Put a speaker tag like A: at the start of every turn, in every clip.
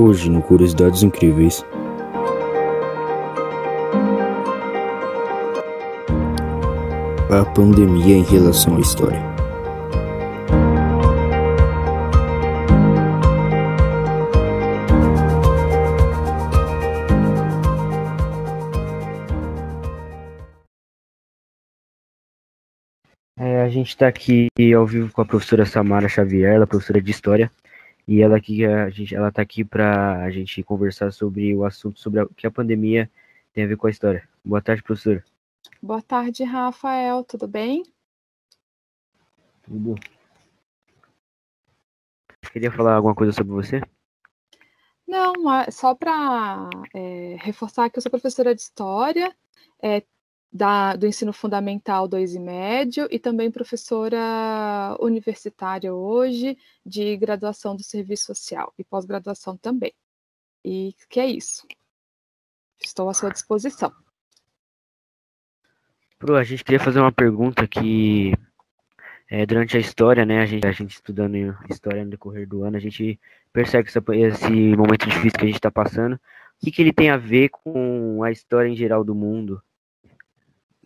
A: Hoje, no Curiosidades Incríveis. A pandemia em relação à história.
B: É, a gente está aqui ao vivo com a professora Samara Xavier, é professora de História, e ela aqui a gente, ela está aqui para a gente conversar sobre o assunto sobre o que a pandemia tem a ver com a história. Boa tarde, professora.
C: Boa tarde, Rafael. Tudo bem?
B: Tudo. Queria falar alguma coisa sobre você?
C: Não, só para é, reforçar que eu sou professora de História, é, da, do ensino fundamental 2 e médio e também professora universitária hoje de graduação do serviço social e pós-graduação também. E que é isso. Estou à sua disposição.
B: Pro, a gente queria fazer uma pergunta que é, durante a história, né, a gente, a gente estudando história no decorrer do ano, a gente percebe essa, esse momento difícil que a gente está passando. O que, que ele tem a ver com a história em geral do mundo?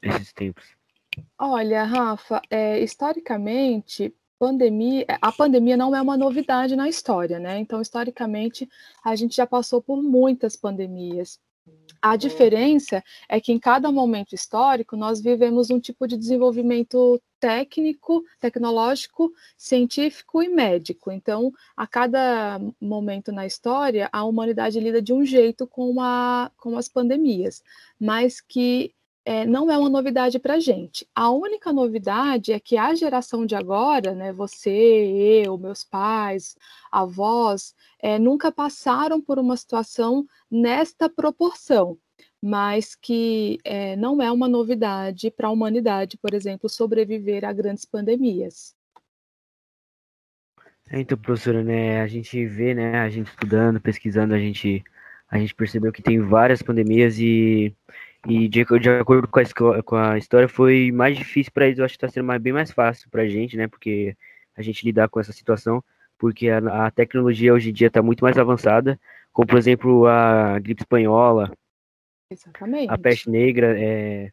B: Esses tempos?
C: Olha, Rafa, é, historicamente, pandemia, a pandemia não é uma novidade na história, né? Então, historicamente, a gente já passou por muitas pandemias. A diferença é que em cada momento histórico nós vivemos um tipo de desenvolvimento técnico, tecnológico, científico e médico. Então, a cada momento na história, a humanidade lida de um jeito com, a, com as pandemias, mas que é, não é uma novidade para a gente. A única novidade é que a geração de agora, né, você, eu, meus pais, avós, é, nunca passaram por uma situação nesta proporção, mas que é, não é uma novidade para a humanidade, por exemplo, sobreviver a grandes pandemias.
B: É, então, professora, né, a gente vê, né, a gente estudando, pesquisando, a gente, a gente percebeu que tem várias pandemias e e de, de acordo com a, com a, história, foi mais difícil para eles. Eu acho que está sendo mais, bem mais fácil para a gente, né? Porque a gente lidar com essa situação, porque a, a tecnologia hoje em dia está muito mais avançada, como por exemplo a gripe espanhola,
C: Exatamente.
B: a peste negra. É,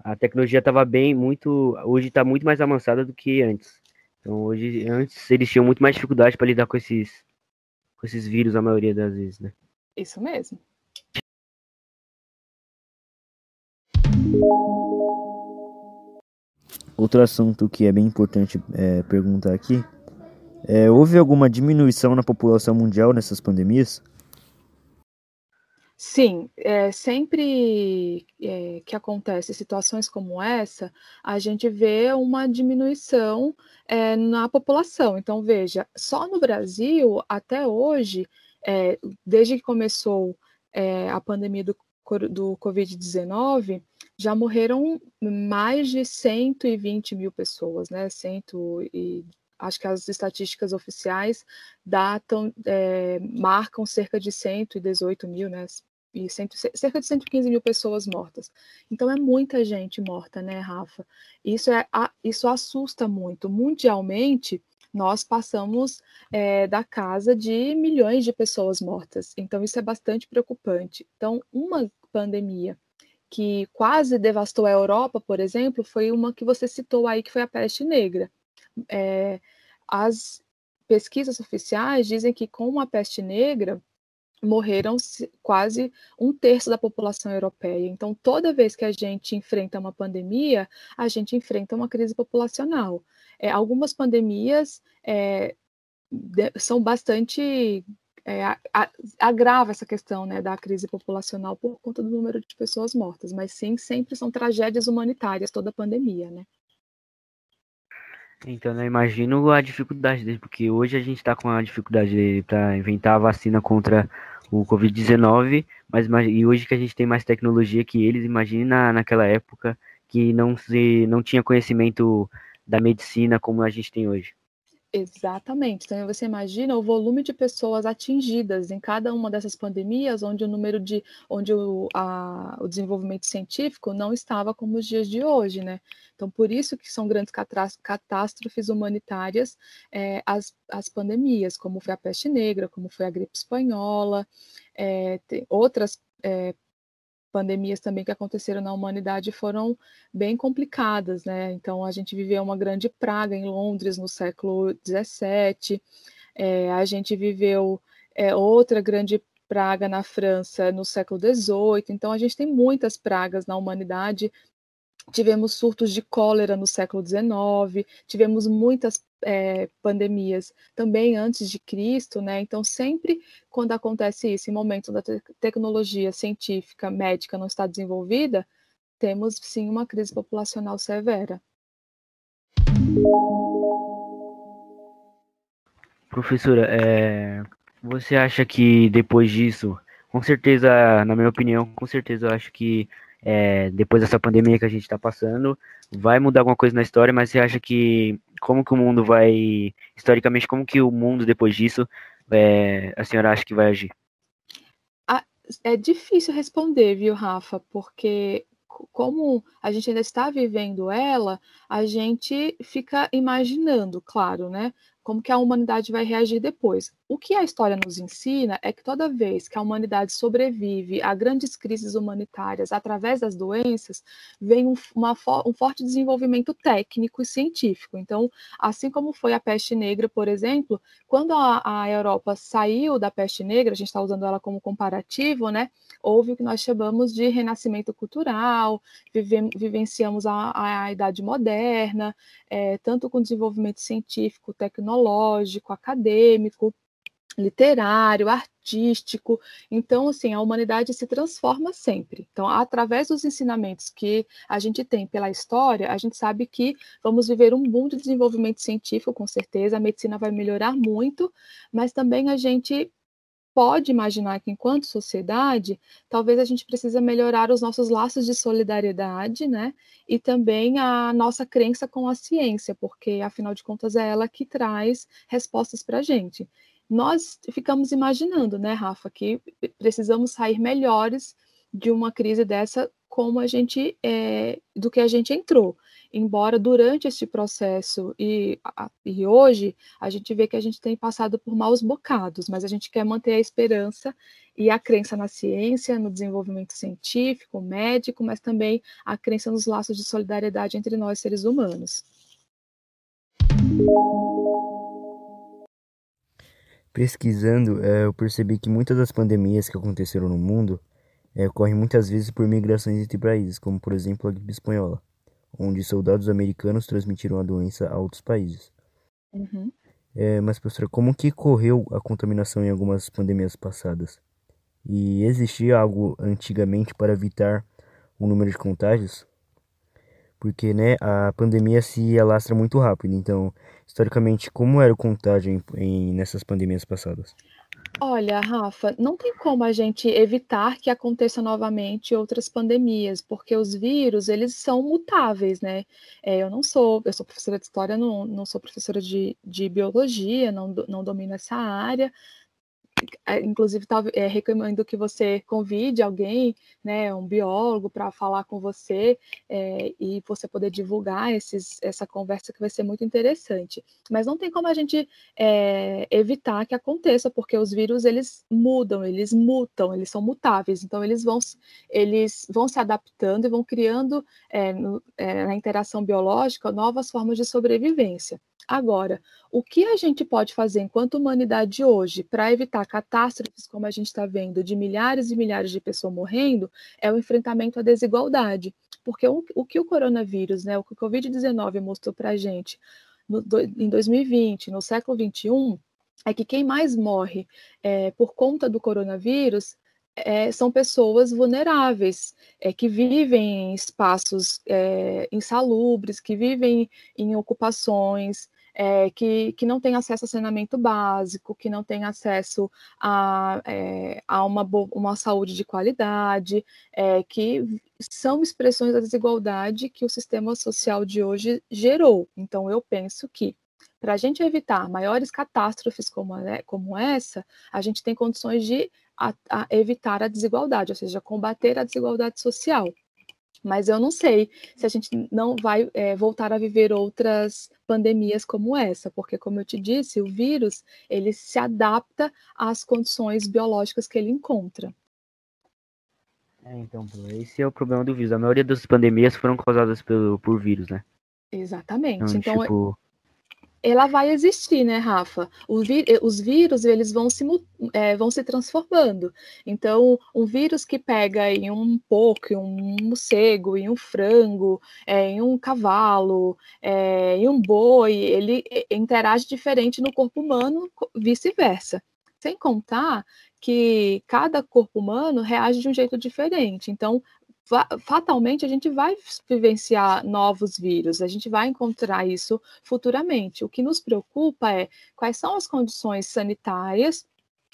B: a tecnologia estava bem, muito. Hoje está muito mais avançada do que antes. Então hoje, antes eles tinham muito mais dificuldade para lidar com esses, com esses vírus a maioria das vezes, né?
C: Isso mesmo.
A: Outro assunto que é bem importante é, perguntar aqui é, houve alguma diminuição na população mundial nessas pandemias?
C: Sim, é, sempre é, que acontece situações como essa, a gente vê uma diminuição é, na população. Então, veja, só no Brasil, até hoje, é, desde que começou é, a pandemia do, do Covid-19, já morreram mais de 120 mil pessoas, né? Cento e acho que as estatísticas oficiais datam, é, marcam cerca de 118 mil, né? E cento, cerca de 115 mil pessoas mortas. Então é muita gente morta, né, Rafa? Isso, é, isso assusta muito. Mundialmente, nós passamos é, da casa de milhões de pessoas mortas. Então isso é bastante preocupante. Então, uma pandemia que quase devastou a Europa, por exemplo, foi uma que você citou aí, que foi a peste negra. É, as pesquisas oficiais dizem que com a peste negra morreram quase um terço da população europeia. Então, toda vez que a gente enfrenta uma pandemia, a gente enfrenta uma crise populacional. É, algumas pandemias é, são bastante é, a, agrava essa questão né, da crise populacional por conta do número de pessoas mortas, mas sim, sempre são tragédias humanitárias, toda a pandemia, né?
B: Então, eu imagino a dificuldade dele, porque hoje a gente está com a dificuldade para inventar a vacina contra o Covid-19, mas e hoje que a gente tem mais tecnologia que eles, imagine na, naquela época que não se não tinha conhecimento da medicina como a gente tem hoje.
C: Exatamente. Então você imagina o volume de pessoas atingidas em cada uma dessas pandemias, onde o número de, onde o, a, o desenvolvimento científico não estava como os dias de hoje, né? Então por isso que são grandes catástrofes humanitárias é, as, as pandemias, como foi a peste negra, como foi a gripe espanhola, é, outras é, pandemias também que aconteceram na humanidade foram bem complicadas, né? Então a gente viveu uma grande praga em Londres no século XVII, é, a gente viveu é, outra grande praga na França no século XVIII. Então a gente tem muitas pragas na humanidade tivemos surtos de cólera no século XIX, tivemos muitas é, pandemias também antes de Cristo, né? Então, sempre quando acontece isso, em momentos da te tecnologia científica, médica não está desenvolvida, temos sim uma crise populacional severa.
B: Professora, é, você acha que depois disso, com certeza, na minha opinião, com certeza eu acho que é, depois dessa pandemia que a gente está passando, vai mudar alguma coisa na história, mas você acha que como que o mundo vai, historicamente, como que o mundo depois disso, é, a senhora acha que vai agir?
C: Ah, é difícil responder, viu, Rafa? Porque como a gente ainda está vivendo ela, a gente fica imaginando, claro, né? como que a humanidade vai reagir depois. O que a história nos ensina é que toda vez que a humanidade sobrevive a grandes crises humanitárias através das doenças, vem um, uma, um forte desenvolvimento técnico e científico. Então, assim como foi a peste negra, por exemplo, quando a, a Europa saiu da peste negra, a gente está usando ela como comparativo, né? Houve o que nós chamamos de renascimento cultural, vive, vivenciamos a, a, Idade Moderna, é, tanto com desenvolvimento científico, tecnológico, acadêmico, literário, artístico. Então, assim, a humanidade se transforma sempre. Então, através dos ensinamentos que a gente tem pela história, a gente sabe que vamos viver um boom de desenvolvimento científico, com certeza, a medicina vai melhorar muito, mas também a gente pode imaginar que, enquanto sociedade, talvez a gente precisa melhorar os nossos laços de solidariedade, né? E também a nossa crença com a ciência, porque, afinal de contas, é ela que traz respostas para a gente. Nós ficamos imaginando, né, Rafa, que precisamos sair melhores de uma crise dessa como a gente é, do que a gente entrou embora durante este processo e, e hoje a gente vê que a gente tem passado por maus bocados, mas a gente quer manter a esperança e a crença na ciência, no desenvolvimento científico, médico, mas também a crença nos laços de solidariedade entre nós seres humanos.
A: Pesquisando, é, eu percebi que muitas das pandemias que aconteceram no mundo é, ocorrem muitas vezes por migrações entre países, como por exemplo a gripe espanhola onde soldados americanos transmitiram a doença a outros países.
C: Uhum.
A: É, mas, professora, como que correu a contaminação em algumas pandemias passadas? E existia algo antigamente para evitar o número de contágios? Porque né, a pandemia se alastra muito rápido. Então, historicamente, como era o contágio em, em, nessas pandemias passadas?
C: Olha, Rafa, não tem como a gente evitar que aconteça novamente outras pandemias, porque os vírus, eles são mutáveis, né? É, eu não sou, eu sou professora de história, não, não sou professora de, de biologia, não, não domino essa área, inclusive tá, é, recomendo que você convide alguém, né, um biólogo, para falar com você é, e você poder divulgar esses, essa conversa que vai ser muito interessante. Mas não tem como a gente é, evitar que aconteça, porque os vírus eles mudam, eles mutam, eles são mutáveis, então eles vão, eles vão se adaptando e vão criando é, no, é, na interação biológica novas formas de sobrevivência. Agora, o que a gente pode fazer enquanto humanidade hoje para evitar catástrofes como a gente está vendo, de milhares e milhares de pessoas morrendo, é o enfrentamento à desigualdade. Porque o, o que o coronavírus, né, o que o Covid-19 mostrou para a gente no, do, em 2020, no século 21, é que quem mais morre é, por conta do coronavírus é, são pessoas vulneráveis, é, que vivem em espaços é, insalubres, que vivem em ocupações, é, que, que não tem acesso a saneamento básico, que não tem acesso a, é, a uma, uma saúde de qualidade, é, que são expressões da desigualdade que o sistema social de hoje gerou. Então, eu penso que para a gente evitar maiores catástrofes como, né, como essa, a gente tem condições de a, a evitar a desigualdade, ou seja, combater a desigualdade social. Mas eu não sei se a gente não vai é, voltar a viver outras pandemias como essa, porque, como eu te disse, o vírus ele se adapta às condições biológicas que ele encontra.
B: É, então, esse é o problema do vírus. A maioria das pandemias foram causadas pelo, por vírus, né?
C: Exatamente. Então, então tipo ela vai existir, né, Rafa? Eh, os vírus eles vão se, é, vão se transformando. Então, um vírus que pega em um porco, em um morcego, em um frango, é, em um cavalo, é, em um boi, ele interage diferente no corpo humano, vice-versa. Sem contar que cada corpo humano reage de um jeito diferente. Então, fatalmente a gente vai vivenciar novos vírus, a gente vai encontrar isso futuramente. O que nos preocupa é quais são as condições sanitárias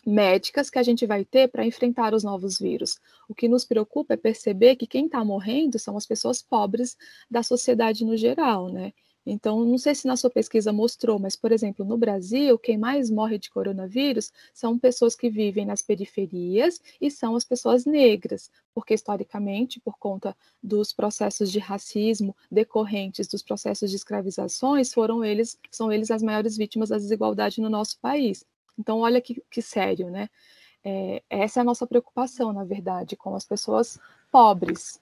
C: médicas que a gente vai ter para enfrentar os novos vírus. O que nos preocupa é perceber que quem está morrendo são as pessoas pobres da sociedade no geral, né? Então, não sei se na sua pesquisa mostrou, mas, por exemplo, no Brasil, quem mais morre de coronavírus são pessoas que vivem nas periferias e são as pessoas negras, porque historicamente, por conta dos processos de racismo decorrentes dos processos de escravizações, foram eles, são eles as maiores vítimas da desigualdade no nosso país. Então, olha que, que sério, né? É, essa é a nossa preocupação, na verdade, com as pessoas pobres,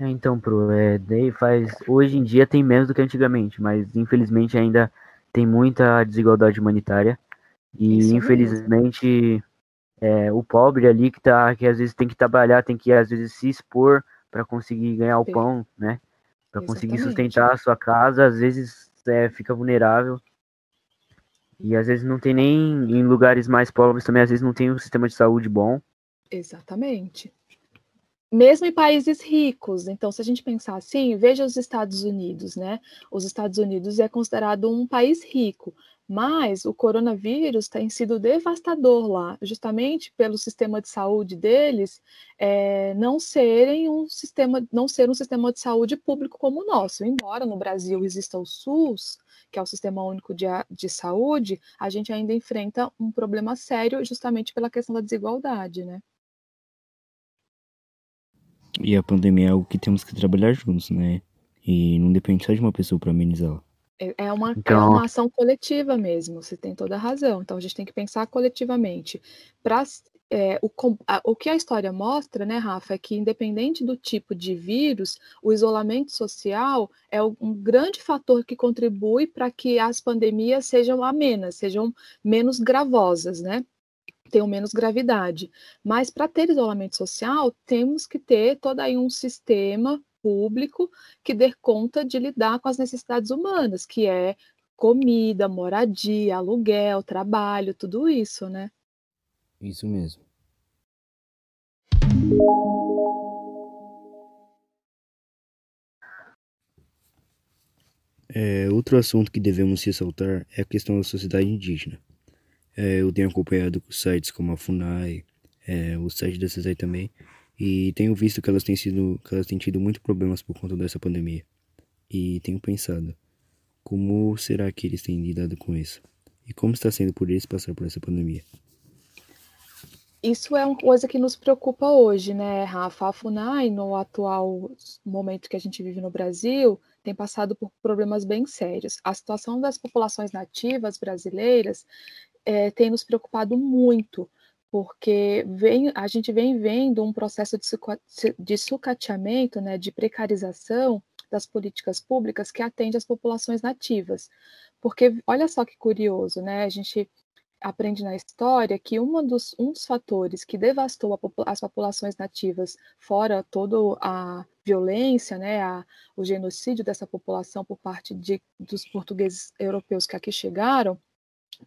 B: é, então, Pro, é, daí faz. Hoje em dia tem menos do que antigamente, mas infelizmente ainda tem muita desigualdade humanitária. E Isso infelizmente é, o pobre ali que tá, que às vezes tem que trabalhar, tem que às vezes se expor para conseguir ganhar o pão, né? Para conseguir sustentar a sua casa, às vezes é, fica vulnerável. E às vezes não tem nem em lugares mais pobres também, às vezes não tem um sistema de saúde bom.
C: Exatamente mesmo em países ricos. Então, se a gente pensar assim, veja os Estados Unidos, né? Os Estados Unidos é considerado um país rico, mas o coronavírus tem sido devastador lá, justamente pelo sistema de saúde deles é, não serem um sistema, não ser um sistema de saúde público como o nosso. Embora no Brasil exista o SUS, que é o Sistema Único de, de Saúde, a gente ainda enfrenta um problema sério justamente pela questão da desigualdade, né?
A: E a pandemia é algo que temos que trabalhar juntos, né? E não depende só de uma pessoa para amenizá-la.
C: É, é uma, é então... é uma ação coletiva mesmo, você tem toda a razão. Então a gente tem que pensar coletivamente. Pra, é, o, a, o que a história mostra, né, Rafa, é que independente do tipo de vírus, o isolamento social é um grande fator que contribui para que as pandemias sejam amenas, sejam menos gravosas, né? Tenham menos gravidade. Mas para ter isolamento social, temos que ter todo aí um sistema público que dê conta de lidar com as necessidades humanas, que é comida, moradia, aluguel, trabalho, tudo isso, né?
A: Isso mesmo. É, outro assunto que devemos ressaltar é a questão da sociedade indígena. É, eu tenho acompanhado sites como a FUNAI, é, o site da CESAI também, e tenho visto que elas têm sido, que elas têm tido muitos problemas por conta dessa pandemia. E tenho pensado, como será que eles têm lidado com isso? E como está sendo por eles passar por essa pandemia?
C: Isso é uma coisa que nos preocupa hoje, né, Rafa? A FUNAI, no atual momento que a gente vive no Brasil, tem passado por problemas bem sérios. A situação das populações nativas brasileiras é, tem nos preocupado muito, porque vem, a gente vem vendo um processo de, de sucateamento, né, de precarização das políticas públicas que atende às populações nativas. Porque olha só que curioso, né? A gente aprende na história que dos, um dos fatores que devastou as populações nativas, fora toda a violência, né, a, o genocídio dessa população por parte de, dos portugueses europeus que aqui chegaram,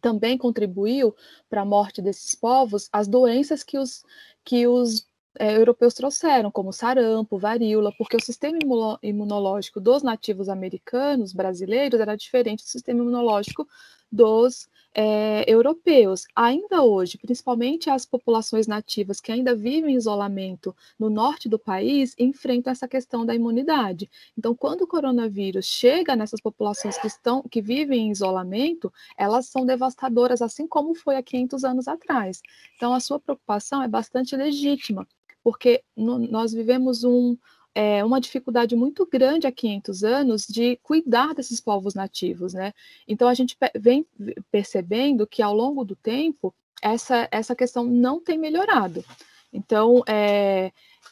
C: também contribuiu para a morte desses povos as doenças que os, que os é, europeus trouxeram, como sarampo, varíola, porque o sistema imunológico dos nativos americanos, brasileiros, era diferente do sistema imunológico dos é, europeus. Ainda hoje, principalmente as populações nativas que ainda vivem em isolamento no norte do país, enfrentam essa questão da imunidade. Então, quando o coronavírus chega nessas populações que, estão, que vivem em isolamento, elas são devastadoras, assim como foi há 500 anos atrás. Então, a sua preocupação é bastante legítima, porque no, nós vivemos um, é, uma dificuldade muito grande há 500 anos de cuidar desses povos nativos, né? Então a gente vem percebendo que ao longo do tempo essa, essa questão não tem melhorado. Então é,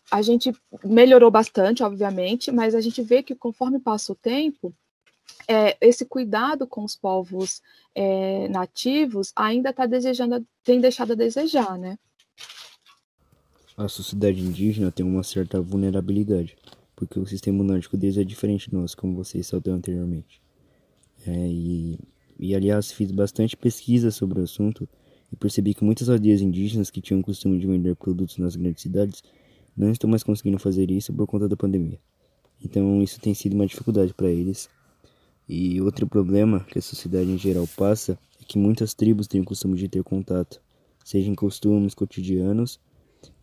C: a gente melhorou bastante, obviamente, mas a gente vê que conforme passa o tempo é, esse cuidado com os povos é, nativos ainda está desejando, tem deixado a desejar, né?
A: A sociedade indígena tem uma certa vulnerabilidade, porque o sistema imunológico deles é diferente do nosso, como vocês saltou anteriormente. É, e, e, aliás, fiz bastante pesquisa sobre o assunto e percebi que muitas aldeias indígenas que tinham o costume de vender produtos nas grandes cidades não estão mais conseguindo fazer isso por conta da pandemia. Então, isso tem sido uma dificuldade para eles. E outro problema que a sociedade em geral passa é que muitas tribos têm o costume de ter contato, seja em costumes cotidianos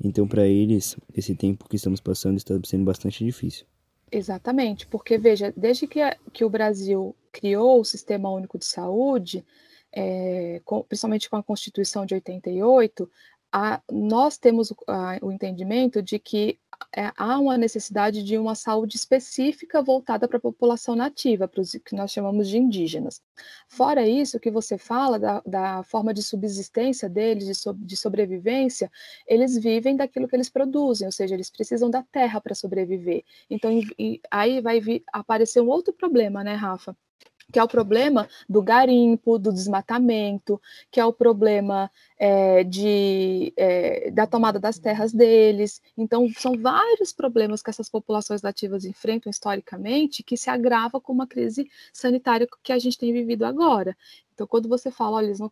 A: então, para eles, esse tempo que estamos passando está sendo bastante difícil.
C: Exatamente, porque veja, desde que, que o Brasil criou o Sistema Único de Saúde, é, com, principalmente com a Constituição de 88, a, nós temos a, o entendimento de que é, há uma necessidade de uma saúde específica voltada para a população nativa, para os que nós chamamos de indígenas. Fora isso, que você fala da, da forma de subsistência deles, de, so, de, sobrevivência, eles vivem daquilo que eles produzem, ou seja, eles precisam da terra para sobreviver. Então, e, aí vai aparecer um outro problema, né, Rafa? Que é o problema do garimpo, do desmatamento, que é o problema é, de, é, da tomada das terras deles. Então, são vários problemas que essas populações nativas enfrentam historicamente que se agrava com uma crise sanitária que a gente tem vivido agora. Então, quando você fala, olha, eles não,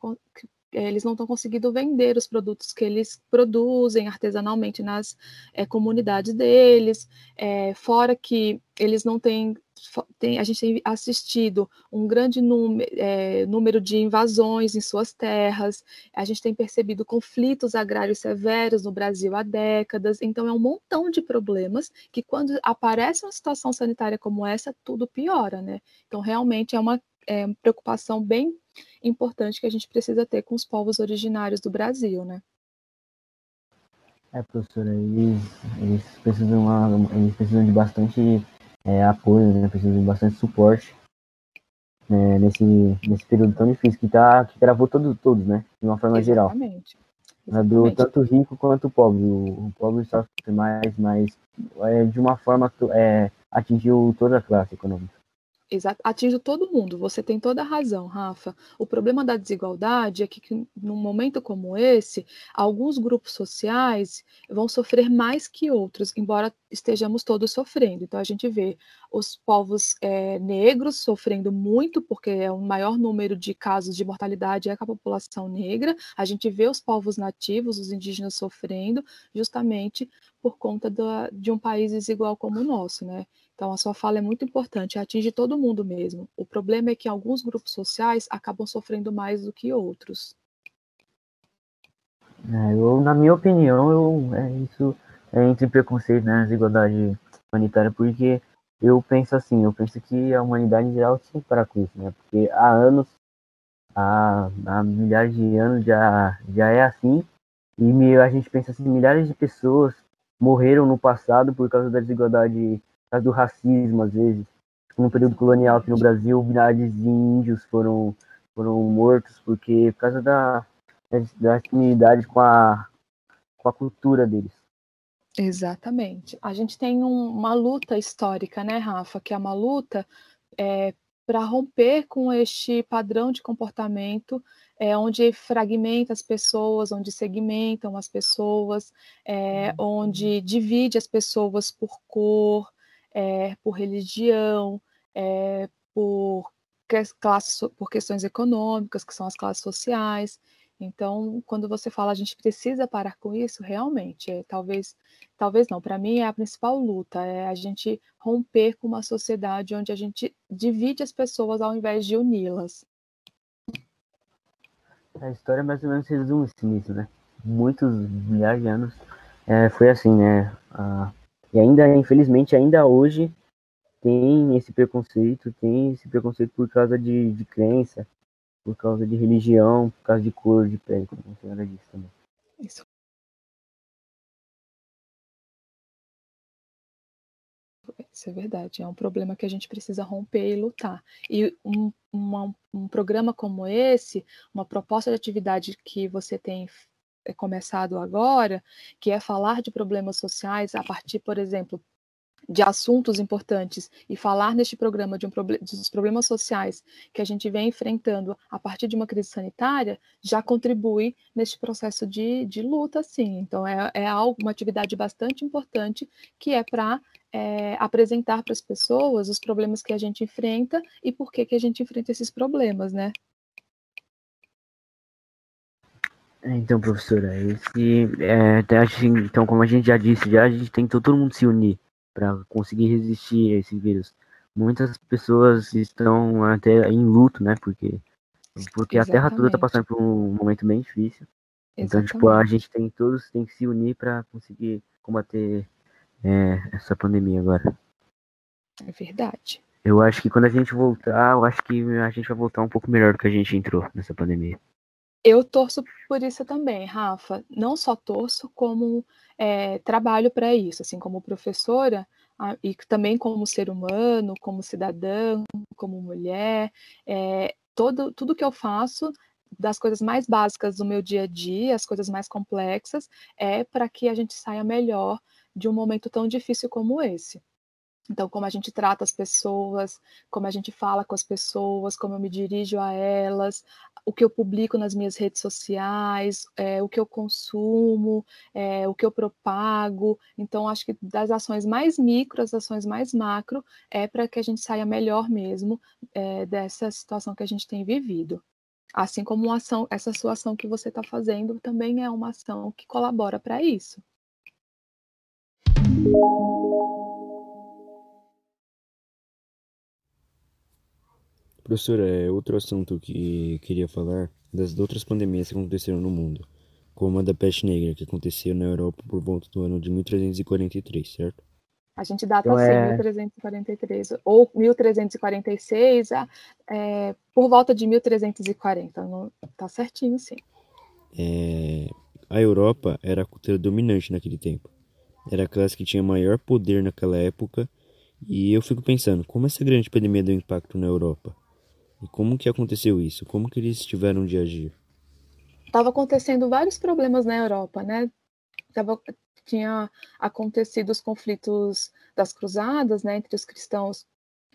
C: eles não estão conseguindo vender os produtos que eles produzem artesanalmente nas é, comunidades deles, é, fora que eles não têm tem, a gente tem assistido um grande número, é, número de invasões em suas terras, a gente tem percebido conflitos agrários severos no Brasil há décadas, então é um montão de problemas que quando aparece uma situação sanitária como essa, tudo piora, né? Então realmente é uma é, preocupação bem importante que a gente precisa ter com os povos originários do Brasil, né?
B: É, professora, eles, eles, precisam, eles precisam de bastante é, apoio, né? precisam de bastante suporte né? nesse, nesse período tão difícil que, tá, que gravou todos, todos, né? De uma forma
C: Exatamente.
B: geral. Do tanto rico quanto pobre. O, o pobre sofre mais, mas é, de uma forma é, atingiu toda a classe econômica
C: atinge todo mundo. Você tem toda a razão, Rafa. O problema da desigualdade é que, que, num momento como esse, alguns grupos sociais vão sofrer mais que outros, embora estejamos todos sofrendo. Então, a gente vê os povos é, negros sofrendo muito, porque é o maior número de casos de mortalidade é com a população negra. A gente vê os povos nativos, os indígenas sofrendo, justamente por conta da, de um país desigual como o nosso, né? Então, a sua fala é muito importante, atinge todo mundo mesmo. O problema é que alguns grupos sociais acabam sofrendo mais do que outros.
B: É, eu, na minha opinião, eu, é, isso é entre preconceito, né, desigualdade humanitária, porque eu penso assim, eu penso que a humanidade em geral se para com isso, né, porque há anos, há, há milhares de anos já, já é assim, e a gente pensa assim, milhares de pessoas morreram no passado por causa da desigualdade causa do racismo, às vezes. No período colonial aqui no Brasil, milhares de índios foram, foram mortos porque por causa da, da comunidade com a, com a cultura deles.
C: Exatamente. A gente tem um, uma luta histórica, né, Rafa? Que é uma luta é, para romper com este padrão de comportamento é, onde fragmenta as pessoas, onde segmentam as pessoas, é, onde divide as pessoas por cor, é, por religião, é, por, classe, por questões econômicas, que são as classes sociais. Então, quando você fala a gente precisa parar com isso, realmente, é, talvez, talvez não. Para mim é a principal luta, é a gente romper com uma sociedade onde a gente divide as pessoas ao invés de uni-las.
B: A história mais ou menos resume-se nisso, né? Muitos milhares de anos é, foi assim, né? Ah, e ainda, infelizmente, ainda hoje tem esse preconceito, tem esse preconceito por causa de, de crença, por causa de religião, por causa de cor de pele, como a senhora disse também. Isso
C: Isso é verdade, é um problema que a gente precisa romper e lutar. E um, uma, um programa como esse, uma proposta de atividade que você tem começado agora, que é falar de problemas sociais a partir, por exemplo, de assuntos importantes e falar neste programa de um, dos problemas sociais que a gente vem enfrentando a partir de uma crise sanitária, já contribui neste processo de, de luta, sim. Então, é, é algo, uma atividade bastante importante que é para é, apresentar para as pessoas os problemas que a gente enfrenta e por que, que a gente enfrenta esses problemas, né?
B: É, então, professora, esse, é, então, como a gente já disse, já a gente tem que todo mundo se unir para conseguir resistir a esse vírus. Muitas pessoas estão até em luto, né? Porque, porque a Terra toda está passando por um momento bem difícil. Então, tipo, a gente tem todos tem que se unir para conseguir combater é, essa pandemia agora.
C: É verdade.
B: Eu acho que quando a gente voltar, eu acho que a gente vai voltar um pouco melhor do que a gente entrou nessa pandemia.
C: Eu torço por isso também, Rafa. Não só torço, como é, trabalho para isso, assim como professora e também como ser humano, como cidadã, como mulher. É, todo, tudo que eu faço, das coisas mais básicas do meu dia a dia, as coisas mais complexas, é para que a gente saia melhor de um momento tão difícil como esse. Então, como a gente trata as pessoas, como a gente fala com as pessoas, como eu me dirijo a elas, o que eu publico nas minhas redes sociais, é, o que eu consumo, é, o que eu propago. Então, acho que das ações mais micro, as ações mais macro, é para que a gente saia melhor mesmo é, dessa situação que a gente tem vivido. Assim como ação, essa sua ação que você está fazendo também é uma ação que colabora para isso.
A: Professora, é outro assunto que queria falar das outras pandemias que aconteceram no mundo, como a da peste negra, que aconteceu na Europa por volta do ano de 1343, certo?
C: A gente data então, assim, é... 1343 ou 1346, é, por volta de 1340, não, tá certinho, sim.
A: É, a Europa era a cultura dominante naquele tempo. Era a classe que tinha maior poder naquela época, e eu fico pensando, como essa grande epidemia deu impacto na Europa? E como que aconteceu isso? Como que eles tiveram de agir?
C: Estava acontecendo vários problemas na Europa, né? Tava, tinha acontecido os conflitos das cruzadas, né, entre os cristãos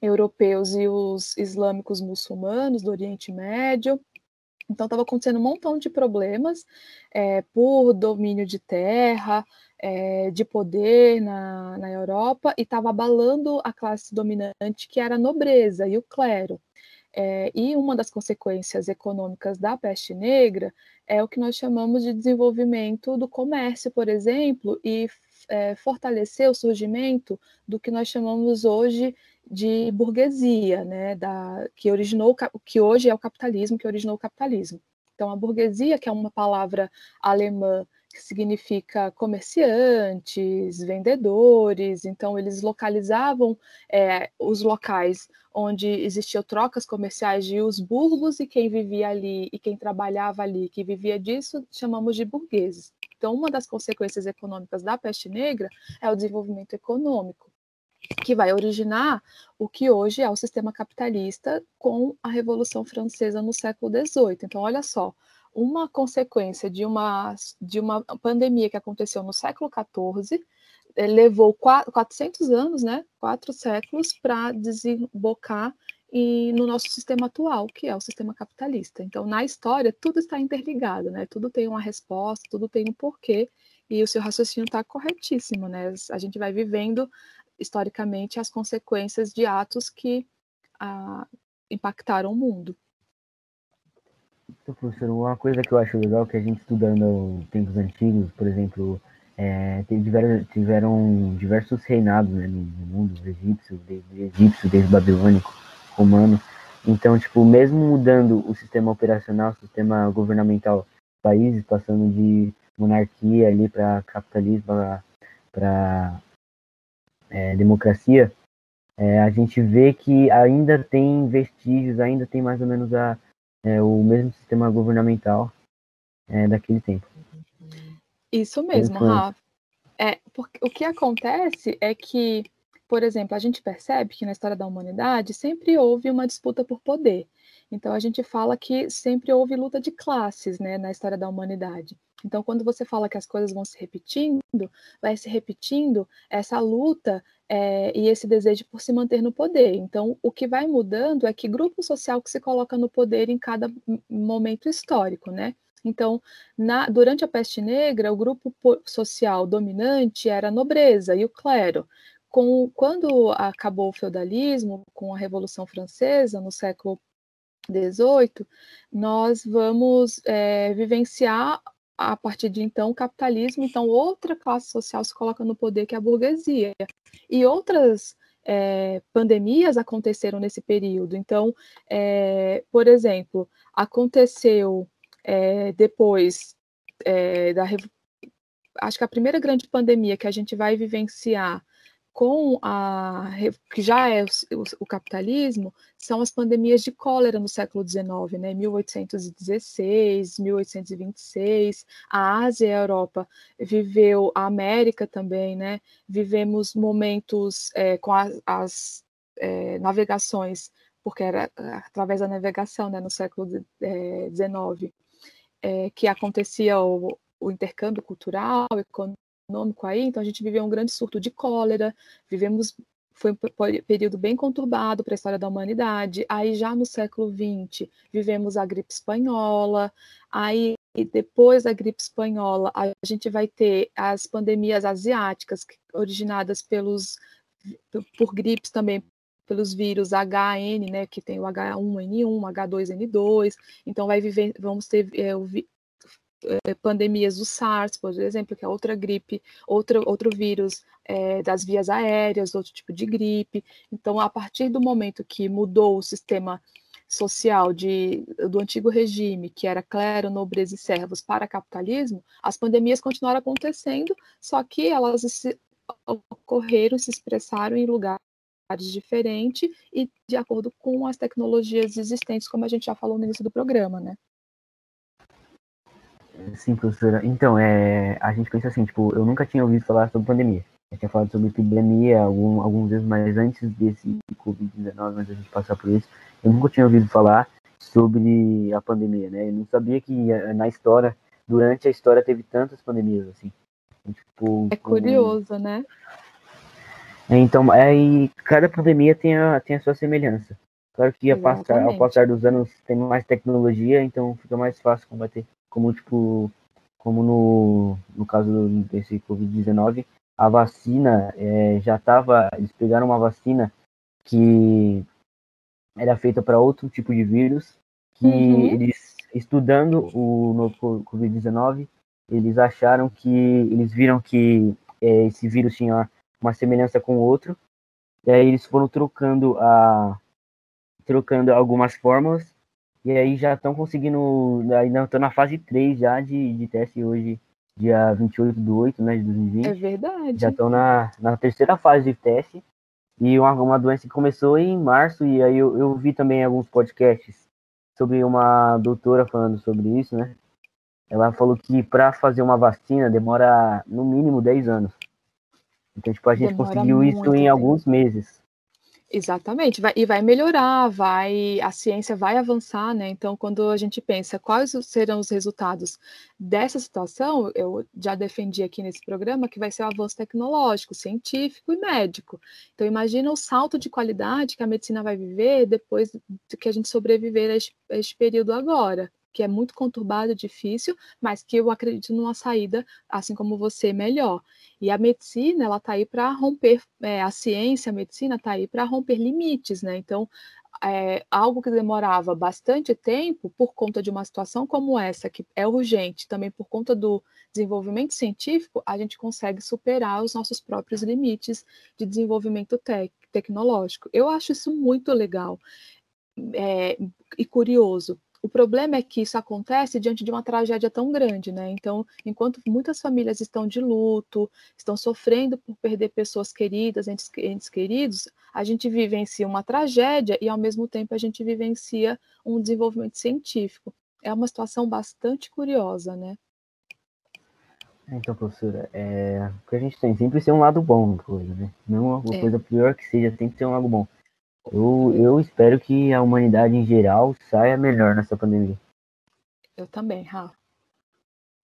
C: europeus e os islâmicos muçulmanos do Oriente Médio. Então estava acontecendo um montão de problemas é, por domínio de terra, é, de poder na, na Europa e estava abalando a classe dominante que era a nobreza e o clero. É, e uma das consequências econômicas da peste negra é o que nós chamamos de desenvolvimento do comércio, por exemplo, e é, fortalecer o surgimento do que nós chamamos hoje de burguesia, né, da, que originou que hoje é o capitalismo, que originou o capitalismo. Então, a burguesia, que é uma palavra alemã que significa comerciantes, vendedores, então eles localizavam é, os locais onde existiam trocas comerciais de os burgos e quem vivia ali e quem trabalhava ali, que vivia disso, chamamos de burgueses. Então, uma das consequências econômicas da peste negra é o desenvolvimento econômico, que vai originar o que hoje é o sistema capitalista com a Revolução Francesa no século XVIII. Então, olha só, uma consequência de uma, de uma pandemia que aconteceu no século XIV, eh, levou 400 anos, né, quatro séculos, para desembocar e no nosso sistema atual, que é o sistema capitalista. Então, na história, tudo está interligado, né? Tudo tem uma resposta, tudo tem um porquê, e o seu raciocínio está corretíssimo, né? A gente vai vivendo historicamente as consequências de atos que ah, impactaram o mundo.
B: Então, professor, uma coisa que eu acho legal que a gente estudando tempos antigos, por exemplo, é, tiveram, tiveram diversos reinados né, no mundo, egípcio, desde egípcio, desde babilônico, romano, Então, tipo, mesmo mudando o sistema operacional, o sistema governamental do país, passando de monarquia ali para capitalismo, para é, democracia, é, a gente vê que ainda tem vestígios, ainda tem mais ou menos a, é, o mesmo sistema governamental é, daquele tempo.
C: Isso mesmo, Rafa. É, porque o que acontece é que, por exemplo, a gente percebe que na história da humanidade sempre houve uma disputa por poder. Então a gente fala que sempre houve luta de classes, né, na história da humanidade. Então, quando você fala que as coisas vão se repetindo, vai se repetindo essa luta é, e esse desejo por se manter no poder. Então, o que vai mudando é que grupo social que se coloca no poder em cada momento histórico, né? Então, na, durante a peste negra, o grupo social dominante era a nobreza e o clero. Com, quando acabou o feudalismo, com a Revolução Francesa, no século XVIII, nós vamos é, vivenciar a partir de então o capitalismo, então outra classe social se coloca no poder que é a burguesia. E outras é, pandemias aconteceram nesse período. Então, é, por exemplo, aconteceu é, depois da acho que a primeira grande pandemia que a gente vai vivenciar com a que já é o, o, capitalismo são as pandemias de cólera no século XIX, né, 1816, 1826, a Ásia e a Europa viveu, a América também, né, vivemos momentos é, com as, as é, navegações, porque era através da navegação, né, no século XIX, é, que acontecia o, o intercâmbio cultural, econômico, econômico aí, então a gente viveu um grande surto de cólera, vivemos foi um período bem conturbado para a história da humanidade. Aí já no século XX vivemos a gripe espanhola, aí depois da gripe espanhola a gente vai ter as pandemias asiáticas originadas pelos por gripes também pelos vírus HN, né, que tem o H1N1, H2N2. Então vai viver, vamos ter é, o, eh, pandemias do SARS, por exemplo, que é outra gripe, outro, outro vírus é, das vias aéreas, outro tipo de gripe. Então, a partir do momento que mudou o sistema social de, do antigo regime, que era clero, nobreza e servos, para capitalismo, as pandemias continuaram acontecendo, só que elas se, ocorreram, se expressaram em lugares diferentes e de acordo com as tecnologias existentes, como a gente já falou no início do programa, né?
B: Sim, professora. Então, é, a gente pensa assim, tipo, eu nunca tinha ouvido falar sobre pandemia. Eu tinha falado sobre epidemia algum, alguns vezes, mas antes desse Covid-19, antes da gente passar por isso, eu nunca tinha ouvido falar sobre a pandemia, né? Eu não sabia que eh, na história, durante a história, teve tantas pandemias, assim.
C: Tipo, é curioso, como... né?
B: Então, é, e cada pandemia tem a, tem a sua semelhança. Claro que passar, ao passar dos anos tem mais tecnologia, então fica mais fácil combater como tipo como no, no caso desse Covid-19, a vacina é, já estava. Eles pegaram uma vacina que era feita para outro tipo de vírus, que uhum. eles, estudando o novo Covid-19, eles acharam que. Eles viram que é, esse vírus tinha uma semelhança com o outro, e aí eles foram trocando a. trocando algumas fórmulas e aí já estão conseguindo, ainda estão na fase 3 já de, de teste hoje, dia 28 de 8 né, de 2020.
C: É verdade.
B: Já estão na, na terceira fase de teste. E uma, uma doença que começou em março, e aí eu, eu vi também alguns podcasts sobre uma doutora falando sobre isso, né? Ela falou que para fazer uma vacina demora no mínimo 10 anos. Então, tipo, a gente demora conseguiu isso em tempo. alguns meses.
C: Exatamente, vai, e vai melhorar, vai, a ciência vai avançar, né? Então, quando a gente pensa quais serão os resultados dessa situação, eu já defendi aqui nesse programa que vai ser o avanço tecnológico, científico e médico. Então, imagina o salto de qualidade que a medicina vai viver depois que a gente sobreviver a este, a este período agora que é muito conturbado, difícil, mas que eu acredito numa saída, assim como você, melhor. E a medicina, ela está aí para romper, é, a ciência, a medicina está aí para romper limites, né? Então, é, algo que demorava bastante tempo por conta de uma situação como essa, que é urgente, também por conta do desenvolvimento científico, a gente consegue superar os nossos próprios limites de desenvolvimento tec tecnológico. Eu acho isso muito legal é, e curioso. O problema é que isso acontece diante de uma tragédia tão grande, né? Então, enquanto muitas famílias estão de luto, estão sofrendo por perder pessoas queridas, entes, entes queridos, a gente vivencia uma tragédia e, ao mesmo tempo, a gente vivencia um desenvolvimento científico. É uma situação bastante curiosa, né?
B: Então, professora, é, o que a gente tem sempre ser um lado bom da coisa, né? Não uma é. coisa pior que seja, tem que ter um lado bom. Eu, eu espero que a humanidade em geral saia melhor nessa pandemia.
C: Eu também, Rafa.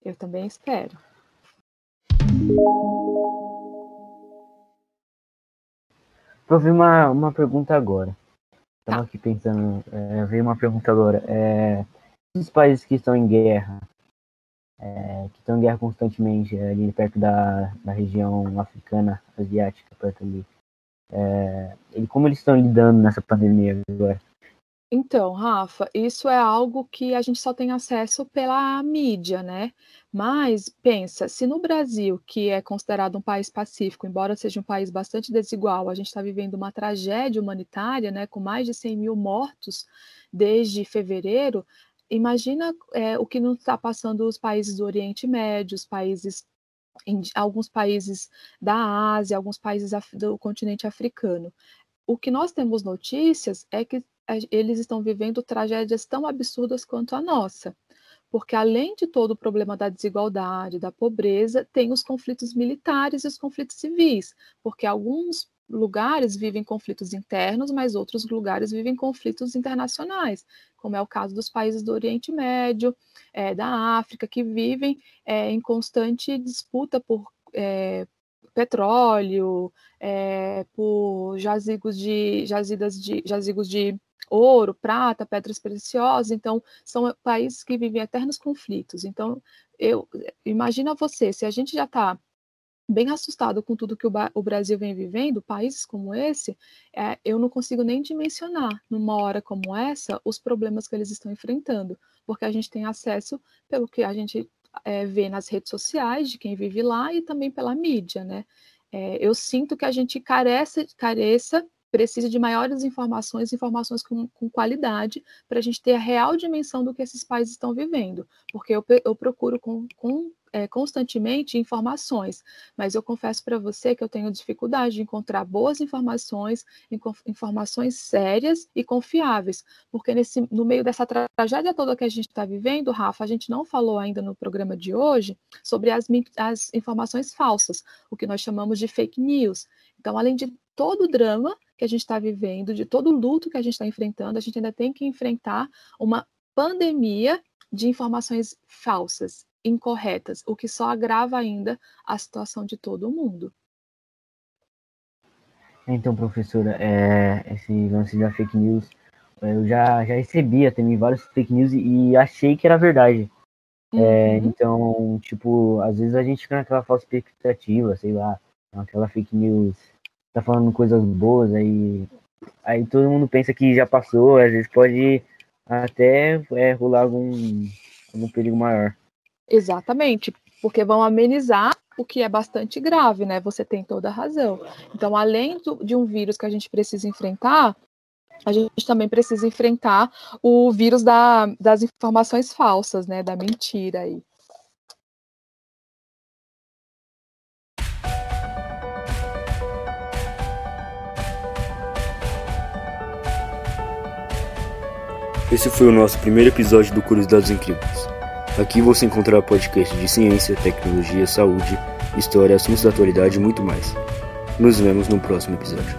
C: Eu também espero.
B: Vou ver uma, uma pergunta agora. Estava tá. aqui pensando, é, veio uma pergunta agora. É, os países que estão em guerra, é, que estão em guerra constantemente, é, ali perto da, da região africana, asiática, perto ali, é, como eles estão lidando nessa pandemia agora?
C: Então, Rafa, isso é algo que a gente só tem acesso pela mídia, né? Mas pensa, se no Brasil, que é considerado um país pacífico, embora seja um país bastante desigual, a gente está vivendo uma tragédia humanitária, né, com mais de 100 mil mortos desde fevereiro, imagina é, o que não está passando os países do Oriente Médio, os países em alguns países da Ásia, alguns países do continente africano. O que nós temos notícias é que eles estão vivendo tragédias tão absurdas quanto a nossa. Porque além de todo o problema da desigualdade, da pobreza, tem os conflitos militares e os conflitos civis, porque alguns lugares vivem conflitos internos, mas outros lugares vivem conflitos internacionais, como é o caso dos países do Oriente Médio, é, da África, que vivem é, em constante disputa por é, petróleo, é, por jazigos de, jazidas de, jazigos de ouro, prata, pedras preciosas. Então, são países que vivem eternos conflitos. Então, eu imagina você, se a gente já está bem assustado com tudo que o, o, Brasil vem vivendo, países como esse, é, eu não consigo nem dimensionar, numa hora como essa, os problemas que eles estão enfrentando, porque a gente tem acesso pelo que a gente é, vê nas redes sociais de quem vive lá e também pela mídia, né? É, eu sinto que a gente carece, careça precisa de maiores informações, informações com, com qualidade, para a gente ter a real dimensão do que esses países estão vivendo. Porque eu, eu procuro com, com é, constantemente informações, mas eu confesso para você que eu tenho dificuldade de encontrar boas informações, informações sérias e confiáveis, porque nesse, no meio dessa tragédia toda que a gente está vivendo, Rafa, a gente não falou ainda no programa de hoje sobre as, as informações falsas, o que nós chamamos de fake news. Então, além de todo o drama que a gente está vivendo, de todo o luto que a gente está enfrentando, a gente ainda tem que enfrentar uma pandemia de informações falsas, incorretas, o que só agrava ainda a situação de todo mundo.
B: Então, professora, é, esse lance da fake news, é, eu já, já recebia também vários fake news e, e achei que era verdade. É, uhum. É, então, tipo, às vezes a gente fica naquela falsa expectativa, sei lá, aquela fake news tá falando coisas boas, aí, aí todo mundo pensa que já passou, às vezes pode até é, rolar algum, algum perigo maior.
C: Exatamente, porque vão amenizar o que é bastante grave, né? Você tem toda a razão. Então, além do, de um vírus que a gente precisa enfrentar, a gente também precisa enfrentar o vírus da, das informações falsas, né? Da mentira aí.
A: Esse foi o nosso primeiro episódio do Curiosidades Incríveis. Aqui você encontrará podcast de ciência, tecnologia, saúde, história, assuntos da atualidade e muito mais. Nos vemos no próximo episódio.